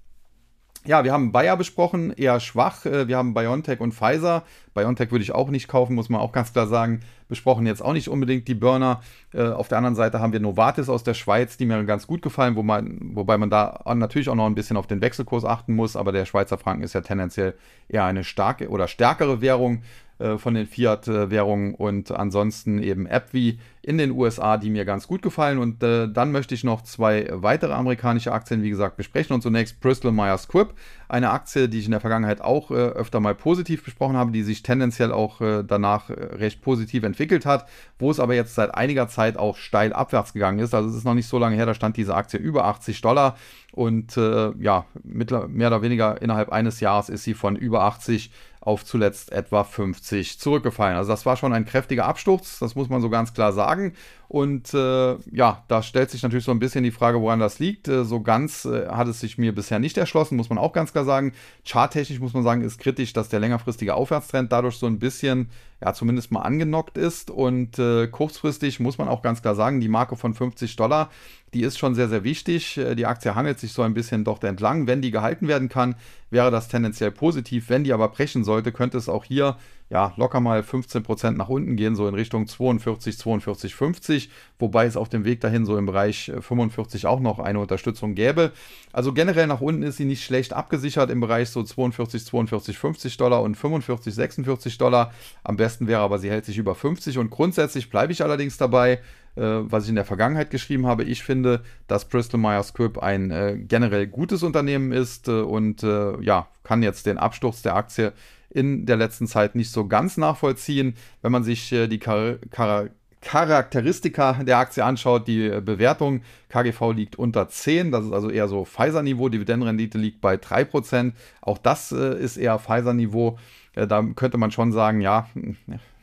Ja, wir haben Bayer besprochen, eher schwach. Äh, wir haben BioNTech und Pfizer. BioNTech würde ich auch nicht kaufen, muss man auch ganz klar sagen. Besprochen jetzt auch nicht unbedingt die Burner. Äh, auf der anderen Seite haben wir Novartis aus der Schweiz, die mir ganz gut gefallen, wo man, wobei man da natürlich auch noch ein bisschen auf den Wechselkurs achten muss. Aber der Schweizer Franken ist ja tendenziell eher eine starke oder stärkere Währung. Äh, von den Fiat-Währungen und ansonsten eben AppWi in den USA, die mir ganz gut gefallen. Und äh, dann möchte ich noch zwei weitere amerikanische Aktien, wie gesagt, besprechen. Und zunächst Bristol Myers Squibb, eine Aktie, die ich in der Vergangenheit auch äh, öfter mal positiv besprochen habe, die sich tendenziell auch äh, danach äh, recht positiv entwickelt hat, wo es aber jetzt seit einiger Zeit auch steil abwärts gegangen ist. Also es ist noch nicht so lange her, da stand diese Aktie über 80 Dollar. Und äh, ja, mehr oder weniger innerhalb eines Jahres ist sie von über 80 auf zuletzt etwa 50 zurückgefallen. Also das war schon ein kräftiger Absturz, das muss man so ganz klar sagen. Und äh, ja, da stellt sich natürlich so ein bisschen die Frage, woran das liegt. Äh, so ganz äh, hat es sich mir bisher nicht erschlossen, muss man auch ganz klar sagen. Charttechnisch muss man sagen, ist kritisch, dass der längerfristige Aufwärtstrend dadurch so ein bisschen ja zumindest mal angenockt ist. Und äh, kurzfristig muss man auch ganz klar sagen, die Marke von 50 Dollar, die ist schon sehr, sehr wichtig. Äh, die Aktie hangelt sich so ein bisschen dort entlang. Wenn die gehalten werden kann, wäre das tendenziell positiv. Wenn die aber brechen sollte, könnte es auch hier ja, locker mal 15% nach unten gehen, so in Richtung 42, 42, 50, wobei es auf dem Weg dahin so im Bereich 45 auch noch eine Unterstützung gäbe. Also generell nach unten ist sie nicht schlecht abgesichert im Bereich so 42, 42, 50 Dollar und 45, 46 Dollar. Am besten wäre aber, sie hält sich über 50 und grundsätzlich bleibe ich allerdings dabei, äh, was ich in der Vergangenheit geschrieben habe. Ich finde, dass Bristol Myers Squibb ein äh, generell gutes Unternehmen ist äh, und äh, ja, kann jetzt den Absturz der Aktie in der letzten Zeit nicht so ganz nachvollziehen. Wenn man sich äh, die Char Char Charakteristika der Aktie anschaut, die äh, Bewertung KGV liegt unter 10, das ist also eher so Pfizer-Niveau, Dividendenrendite liegt bei 3%, auch das äh, ist eher Pfizer-Niveau. Da könnte man schon sagen, ja,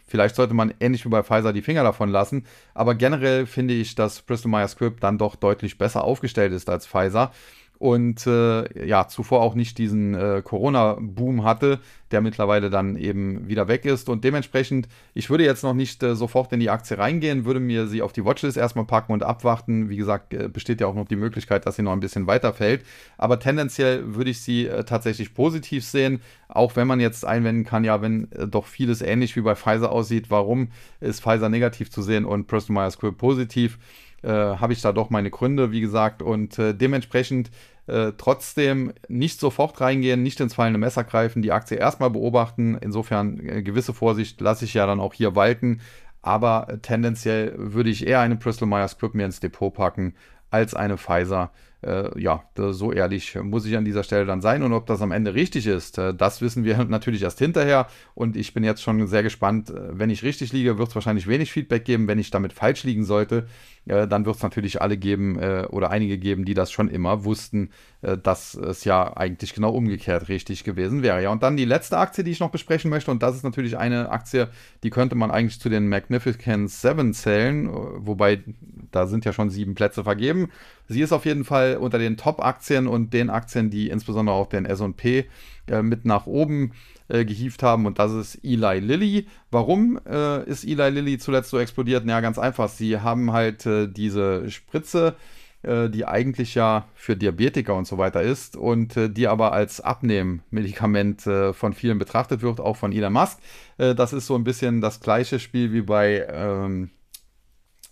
vielleicht sollte man ähnlich wie bei Pfizer die Finger davon lassen, aber generell finde ich, dass Bristol Myers Squibb dann doch deutlich besser aufgestellt ist als Pfizer und äh, ja, zuvor auch nicht diesen äh, Corona-Boom hatte, der mittlerweile dann eben wieder weg ist. Und dementsprechend, ich würde jetzt noch nicht äh, sofort in die Aktie reingehen, würde mir sie auf die Watchlist erstmal packen und abwarten. Wie gesagt, äh, besteht ja auch noch die Möglichkeit, dass sie noch ein bisschen weiter fällt. Aber tendenziell würde ich sie äh, tatsächlich positiv sehen, auch wenn man jetzt einwenden kann, ja, wenn äh, doch vieles ähnlich wie bei Pfizer aussieht, warum ist Pfizer negativ zu sehen und Bristol Myers Squibb positiv? Äh, habe ich da doch meine Gründe, wie gesagt, und äh, dementsprechend äh, trotzdem nicht sofort reingehen, nicht ins fallende Messer greifen, die Aktie erstmal beobachten. Insofern äh, gewisse Vorsicht lasse ich ja dann auch hier walten. Aber äh, tendenziell würde ich eher eine Bristol Myers Squibb mir ins Depot packen als eine Pfizer äh, ja, so ehrlich muss ich an dieser Stelle dann sein. Und ob das am Ende richtig ist, äh, das wissen wir natürlich erst hinterher. Und ich bin jetzt schon sehr gespannt. Äh, wenn ich richtig liege, wird es wahrscheinlich wenig Feedback geben. Wenn ich damit falsch liegen sollte, äh, dann wird es natürlich alle geben äh, oder einige geben, die das schon immer wussten, äh, dass es ja eigentlich genau umgekehrt richtig gewesen wäre. Ja, und dann die letzte Aktie, die ich noch besprechen möchte. Und das ist natürlich eine Aktie, die könnte man eigentlich zu den Magnificent Seven zählen. Wobei da sind ja schon sieben Plätze vergeben. Sie ist auf jeden Fall unter den Top-Aktien und den Aktien, die insbesondere auch den SP äh, mit nach oben äh, gehievt haben und das ist Eli Lilly. Warum äh, ist Eli Lilly zuletzt so explodiert? Ja, ganz einfach. Sie haben halt äh, diese Spritze, äh, die eigentlich ja für Diabetiker und so weiter ist und äh, die aber als Abnehmmedikament von vielen betrachtet wird, auch von Elon Musk. das ist so ein bisschen das gleiche Spiel wie bei ähm,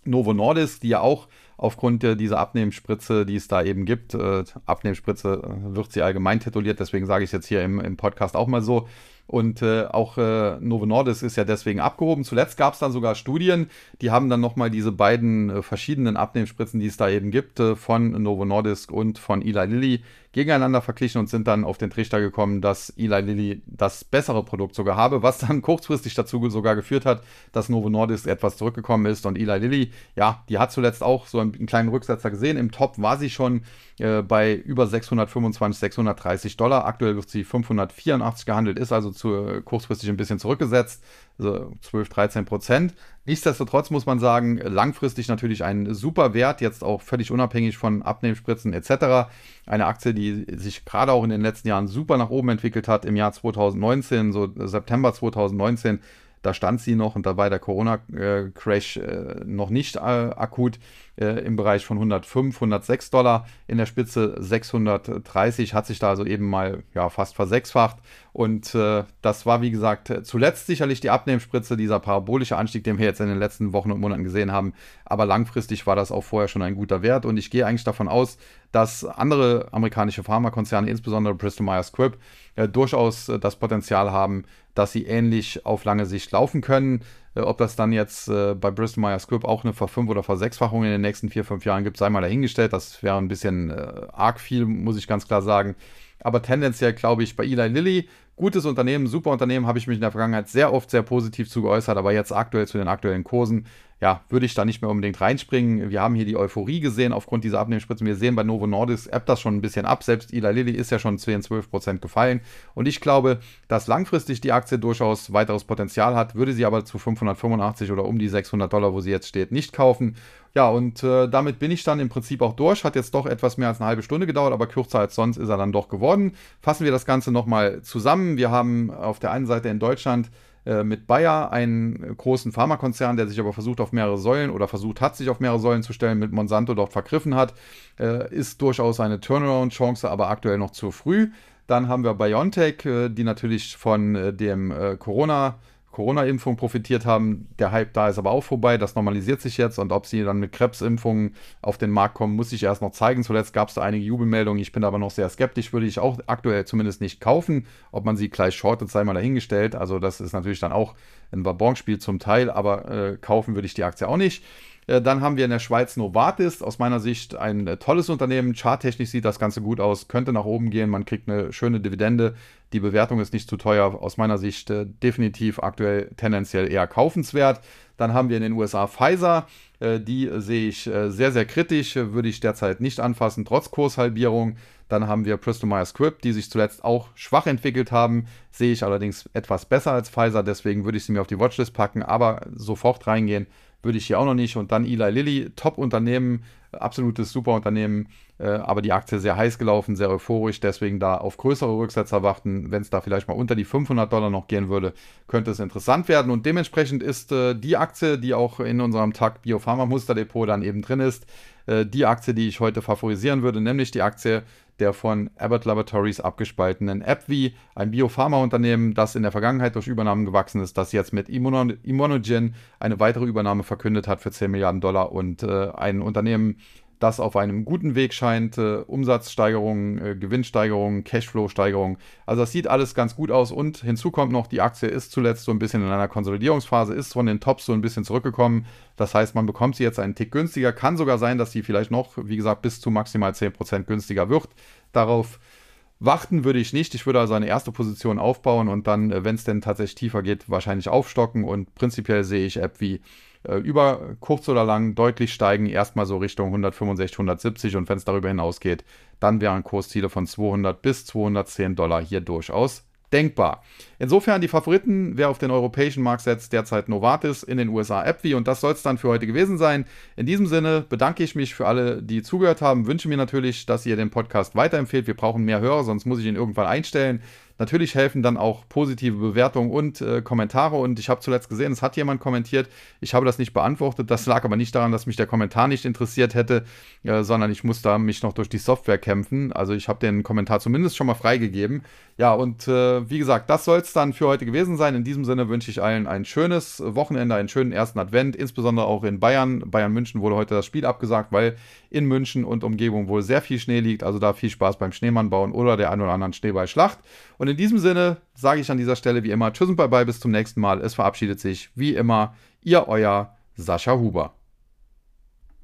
Novo Nordisk, die ja auch aufgrund dieser Abnehmspritze, die es da eben gibt, äh, Abnehmspritze äh, wird sie allgemein tituliert, deswegen sage ich es jetzt hier im, im Podcast auch mal so, und äh, auch äh, Novo Nordisk ist ja deswegen abgehoben. Zuletzt gab es dann sogar Studien, die haben dann nochmal diese beiden äh, verschiedenen Abnehmspritzen, die es da eben gibt, äh, von Novo Nordisk und von Eli Lilly, gegeneinander verglichen und sind dann auf den Trichter gekommen, dass Eli Lilly das bessere Produkt sogar habe, was dann kurzfristig dazu sogar geführt hat, dass Novo Nordisk etwas zurückgekommen ist. Und Eli Lilly, ja, die hat zuletzt auch so einen, einen kleinen Rücksetzer gesehen. Im Top war sie schon äh, bei über 625, 630 Dollar. Aktuell wird sie 584 gehandelt, ist also zu, äh, kurzfristig ein bisschen zurückgesetzt, also 12, 13 Prozent. Nichtsdestotrotz muss man sagen, langfristig natürlich ein super Wert, jetzt auch völlig unabhängig von Abnehmspritzen etc. Eine Aktie, die sich gerade auch in den letzten Jahren super nach oben entwickelt hat. Im Jahr 2019, so September 2019, da stand sie noch und da war der Corona-Crash äh, noch nicht äh, akut äh, im Bereich von 105, 106 Dollar. In der Spitze 630 hat sich da also eben mal ja, fast versechsfacht. Und äh, das war, wie gesagt, zuletzt sicherlich die Abnehmspritze, dieser parabolische Anstieg, den wir jetzt in den letzten Wochen und Monaten gesehen haben. Aber langfristig war das auch vorher schon ein guter Wert. Und ich gehe eigentlich davon aus, dass andere amerikanische Pharmakonzerne, insbesondere Bristol Myers Squibb, äh, durchaus äh, das Potenzial haben, dass sie ähnlich auf lange Sicht laufen können. Äh, ob das dann jetzt äh, bei Bristol Myers Squibb auch eine Ver-5- oder Ver-6-fachung in den nächsten vier, fünf Jahren gibt, sei mal dahingestellt. Das wäre ein bisschen äh, arg viel, muss ich ganz klar sagen. Aber tendenziell glaube ich bei Eli Lilly, gutes Unternehmen, super Unternehmen, habe ich mich in der Vergangenheit sehr oft sehr positiv zu geäußert, aber jetzt aktuell zu den aktuellen Kursen ja, würde ich da nicht mehr unbedingt reinspringen. Wir haben hier die Euphorie gesehen aufgrund dieser Abnehmspritzen. Wir sehen bei Novo Nordisk ebbt das schon ein bisschen ab. Selbst Ila Lilly ist ja schon 10, 12 Prozent gefallen. Und ich glaube, dass langfristig die Aktie durchaus weiteres Potenzial hat, würde sie aber zu 585 oder um die 600 Dollar, wo sie jetzt steht, nicht kaufen. Ja, und äh, damit bin ich dann im Prinzip auch durch. Hat jetzt doch etwas mehr als eine halbe Stunde gedauert, aber kürzer als sonst ist er dann doch geworden. Fassen wir das Ganze nochmal zusammen. Wir haben auf der einen Seite in Deutschland äh, mit Bayer, einen großen Pharmakonzern, der sich aber versucht auf mehrere Säulen oder versucht hat, sich auf mehrere Säulen zu stellen, mit Monsanto dort vergriffen hat, äh, ist durchaus eine Turnaround-Chance, aber aktuell noch zu früh. Dann haben wir BioNTech, äh, die natürlich von dem Corona- Corona-Impfung profitiert haben. Der Hype da ist aber auch vorbei. Das normalisiert sich jetzt. Und ob sie dann mit Krebsimpfungen auf den Markt kommen, muss ich erst noch zeigen. Zuletzt gab es da einige Jubelmeldungen. Ich bin aber noch sehr skeptisch. Würde ich auch aktuell zumindest nicht kaufen. Ob man sie gleich shortet, sei mal dahingestellt. Also, das ist natürlich dann auch ein Wabonspiel zum Teil. Aber äh, kaufen würde ich die Aktie auch nicht. Äh, dann haben wir in der Schweiz Novartis, aus meiner Sicht ein äh, tolles Unternehmen. Charttechnisch sieht das Ganze gut aus, könnte nach oben gehen, man kriegt eine schöne Dividende. Die Bewertung ist nicht zu teuer, aus meiner Sicht äh, definitiv aktuell tendenziell eher kaufenswert. Dann haben wir in den USA Pfizer, die sehe ich sehr, sehr kritisch, würde ich derzeit nicht anfassen, trotz Kurshalbierung. Dann haben wir Bristol Myers Squibb, die sich zuletzt auch schwach entwickelt haben, sehe ich allerdings etwas besser als Pfizer, deswegen würde ich sie mir auf die Watchlist packen, aber sofort reingehen würde ich hier auch noch nicht. Und dann Eli Lilly, Top-Unternehmen, absolutes Super-Unternehmen, äh, aber die Aktie sehr heiß gelaufen, sehr euphorisch, deswegen da auf größere Rücksetzer warten. Wenn es da vielleicht mal unter die 500 Dollar noch gehen würde, könnte es interessant werden. Und dementsprechend ist äh, die Aktie, die auch in unserem Tag Biopharma Musterdepot dann eben drin ist, äh, die Aktie, die ich heute favorisieren würde, nämlich die Aktie der von Abbott Laboratories abgespaltenen AbbVie, ein Biopharmaunternehmen, das in der Vergangenheit durch Übernahmen gewachsen ist, das jetzt mit Immunogen eine weitere Übernahme verkündet hat für 10 Milliarden Dollar und äh, ein Unternehmen, das auf einem guten Weg scheint. Äh, Umsatzsteigerung, äh, Gewinnsteigerung, Cashflow-Steigerung. Also das sieht alles ganz gut aus. Und hinzu kommt noch, die Aktie ist zuletzt so ein bisschen in einer Konsolidierungsphase, ist von den Tops so ein bisschen zurückgekommen. Das heißt, man bekommt sie jetzt einen Tick günstiger. Kann sogar sein, dass sie vielleicht noch, wie gesagt, bis zu maximal 10% günstiger wird. Darauf Warten würde ich nicht. Ich würde also eine erste Position aufbauen und dann, äh, wenn es denn tatsächlich tiefer geht, wahrscheinlich aufstocken. Und prinzipiell sehe ich App wie äh, über kurz oder lang deutlich steigen, erstmal so Richtung 165, 170 und wenn es darüber hinausgeht, dann wären Kursziele von 200 bis 210 Dollar hier durchaus denkbar. Insofern die Favoriten, wer auf den europäischen Markt setzt, derzeit Novartis, in den USA AbbVie und das soll es dann für heute gewesen sein. In diesem Sinne bedanke ich mich für alle, die zugehört haben, wünsche mir natürlich, dass ihr den Podcast weiterempfehlt. Wir brauchen mehr Hörer, sonst muss ich ihn irgendwann einstellen. Natürlich helfen dann auch positive Bewertungen und äh, Kommentare. Und ich habe zuletzt gesehen, es hat jemand kommentiert. Ich habe das nicht beantwortet. Das lag aber nicht daran, dass mich der Kommentar nicht interessiert hätte, äh, sondern ich musste mich noch durch die Software kämpfen. Also ich habe den Kommentar zumindest schon mal freigegeben. Ja, und äh, wie gesagt, das soll es dann für heute gewesen sein. In diesem Sinne wünsche ich allen ein schönes Wochenende, einen schönen ersten Advent, insbesondere auch in Bayern. Bayern München wurde heute das Spiel abgesagt, weil in München und Umgebung wohl sehr viel Schnee liegt. Also da viel Spaß beim Schneemann bauen oder der ein oder anderen Schneeballschlacht. Und in diesem Sinne sage ich an dieser Stelle wie immer Tschüss und Bye-bye, bis zum nächsten Mal. Es verabschiedet sich wie immer Ihr euer Sascha Huber.